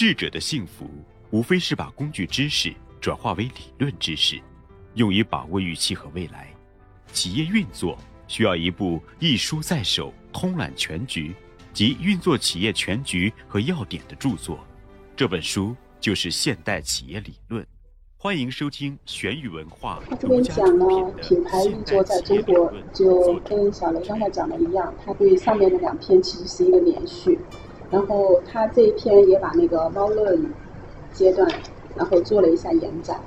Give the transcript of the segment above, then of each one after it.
智者的幸福，无非是把工具知识转化为理论知识，用以把握预期和未来。企业运作需要一部一书在手、通览全局及运作企业全局和要点的著作。这本书就是《现代企业理论》。欢迎收听玄宇文化他这边讲呢，品牌运作在中国就跟小雷刚才讲的一样，他对上面的两篇其实是一个连续。然后他这一篇也把那个猫论阶段，然后做了一下延展。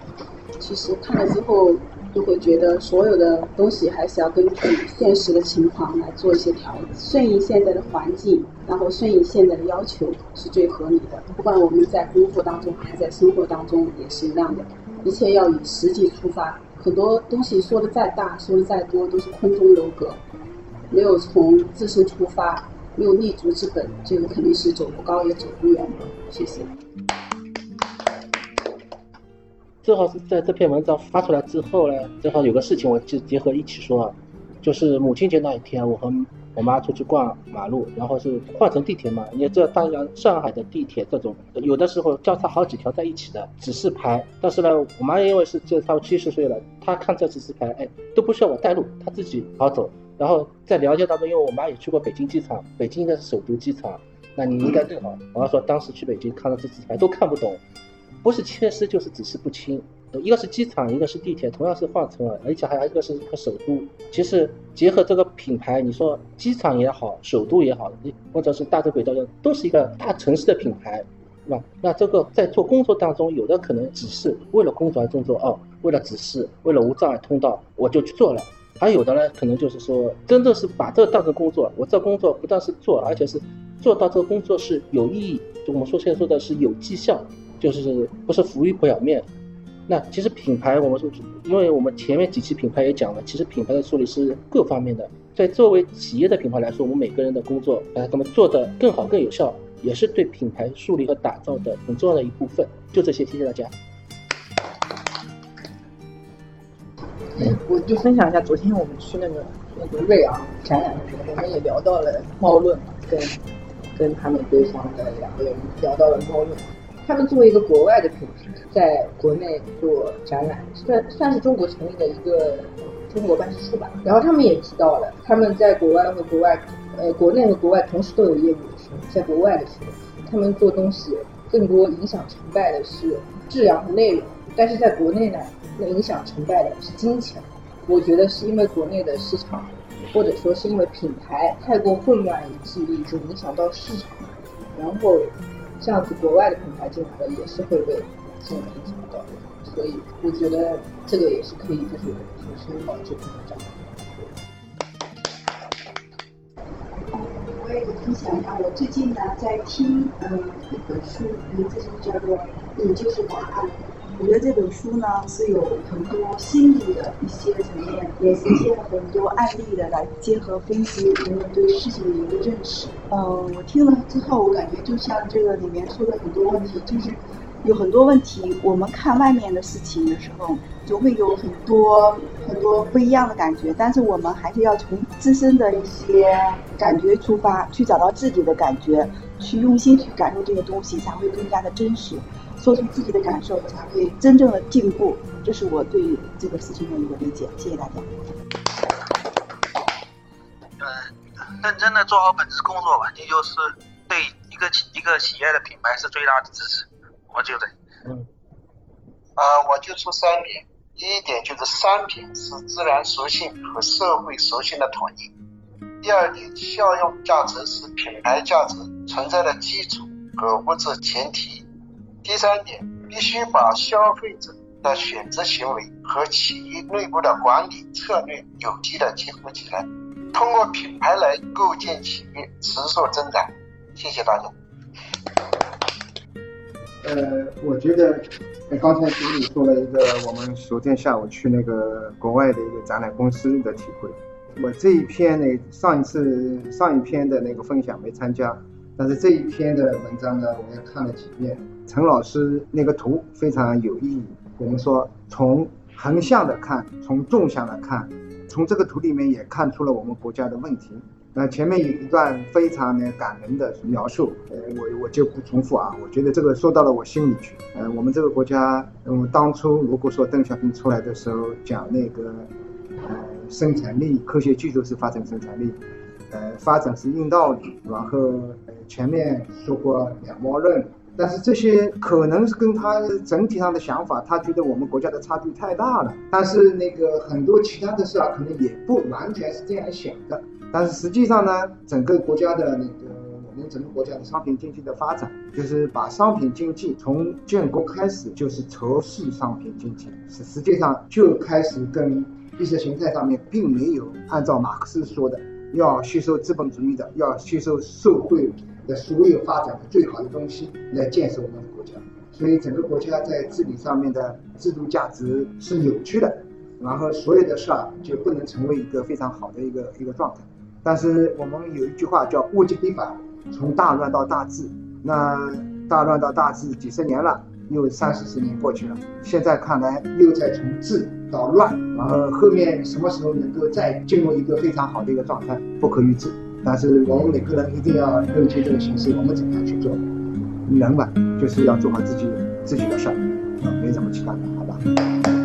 其实看了之后，就会觉得所有的东西还是要根据现实的情况来做一些调整，顺应现在的环境，然后顺应现在的要求是最合理的。不管我们在工作当中还是在生活当中也是一样的，一切要以实际出发。很多东西说的再大，说的再多，都是空中楼阁，没有从自身出发。没有立足之本，这个肯定是走不高也走不远的。谢谢。正好是在这篇文章发出来之后呢，正好有个事情，我就结合一起说啊，就是母亲节那一天，我和我妈出去逛马路，然后是换乘地铁嘛。你知道，当然上海的地铁这种有的时候交叉好几条在一起的指示牌，但是呢，我妈因为是就差不多七十岁了，她看这指示牌，哎，都不需要我带路，她自己好走。然后在了解当中，因为我妈也去过北京机场，北京应该是首都机场，那你应该更好。我妈说当时去北京看到这指示牌都看不懂，不是缺失就是指示不清。一个是机场，一个是地铁，同样是换乘，而且还有一个是一个首都。其实结合这个品牌，你说机场也好，首都也好，或者是大洲轨道也都是一个大城市的品牌，是吧？那这个在做工作当中，有的可能只是为了工作而工作哦，为了指示，为了无障碍通道，我就去做了。还有的呢，可能就是说，真正是把这个当成工作。我这工作不但是做，而且是做到这个工作是有意义。就我们说现在说的是有绩效，就是不是浮于表面。那其实品牌，我们说，因为我们前面几期品牌也讲了，其实品牌的树立是各方面的。在作为企业的品牌来说，我们每个人的工作，把他们做得更好、更有效，也是对品牌树立和打造的很重要的一部分。就这些，谢谢大家。我就分享一下，昨天我们去那个那个瑞昂展览的时候，我们也聊到了猫论，跟跟他们对方的两个人聊到了猫论。他们作为一个国外的品牌，在国内做展览，算算是中国成立的一个中国办事处吧。然后他们也提到了，他们在国外和国外，呃，国内和国外同时都有业务的时候，在国外的时候，他们做东西更多影响成败的是质量和内容，但是在国内呢？那影响成败的是金钱，我觉得是因为国内的市场，或者说是因为品牌太过混乱，以至于已经影响到市场，然后这样子国外的品牌进来了也是会被这种影响到，所以我觉得这个也是可以就是提升到这个这样。我也分享一下，我最近呢在听嗯一本书，名字就叫做《你就是答案》。我觉得这本书呢是有很多心理的一些层面，也是借了很多案例的来结合分析人们对事情的一个认识。嗯，我听了之后，我感觉就像这个里面说的很多问题，就是有很多问题，我们看外面的事情的时候，就会有很多很多不一样的感觉。但是我们还是要从自身的一些感觉出发，去找到自己的感觉，去用心去感受这个东西，才会更加的真实。说出自己的感受，才会真正的进步。这是我对这个事情的一个理解。谢谢大家。嗯，认真的做好本职工作吧，这就是对一个企一个企业的品牌是最大的支持。我觉得，嗯，啊，我就说三点。第一点就是商品是自然属性和社会属性的统一。第二点，效用价值是品牌价值存在的基础和物质前提。第三点，必须把消费者的选择行为和企业内部的管理策略有机的结合起来，通过品牌来构建企业持续增长。谢谢大家。呃，我觉得刚才经理说了一个我们昨天下午去那个国外的一个展览公司的体会。我这一篇呢，上一次上一篇的那个分享没参加，但是这一篇的文章呢，我也看了几遍。陈老师那个图非常有意义。我们说，从横向的看，从纵向的看，从这个图里面也看出了我们国家的问题。那前面有一段非常的感人的描述，呃，我我就不重复啊。我觉得这个说到了我心里去。呃，我们这个国家，嗯，当初如果说邓小平出来的时候讲那个，呃，生产力、科学技术是发展生产力，呃，发展是硬道理，然后呃前面说过两毛论，但是这些可能是跟他整体上的想法，他觉得我们国家的差距太大了。但是那个很多其他的事啊，可能也不完全是这样想的。但是实际上呢，整个国家的那个我们整个国家的商品经济的发展，就是把商品经济从建国开始就是仇视商品经济，是实际上就开始跟意识形态上面并没有按照马克思说的要吸收资本主义的，要吸收社会的所有发展的最好的东西来建设我们的国家，所以整个国家在治理上面的制度价值是扭曲的，然后所有的事儿就不能成为一个非常好的一个一个状态。但是我们有一句话叫物极必反，从大乱到大治。那大乱到大治几十年了，又三四十年过去了，现在看来又在从治到乱，然后后面什么时候能够再进入一个非常好的一个状态，不可预知。但是我们每个人一定要认清这个形势，我们怎么样去做？人嘛，就是要做好自己自己的事儿，啊，没什么其他的，好吧？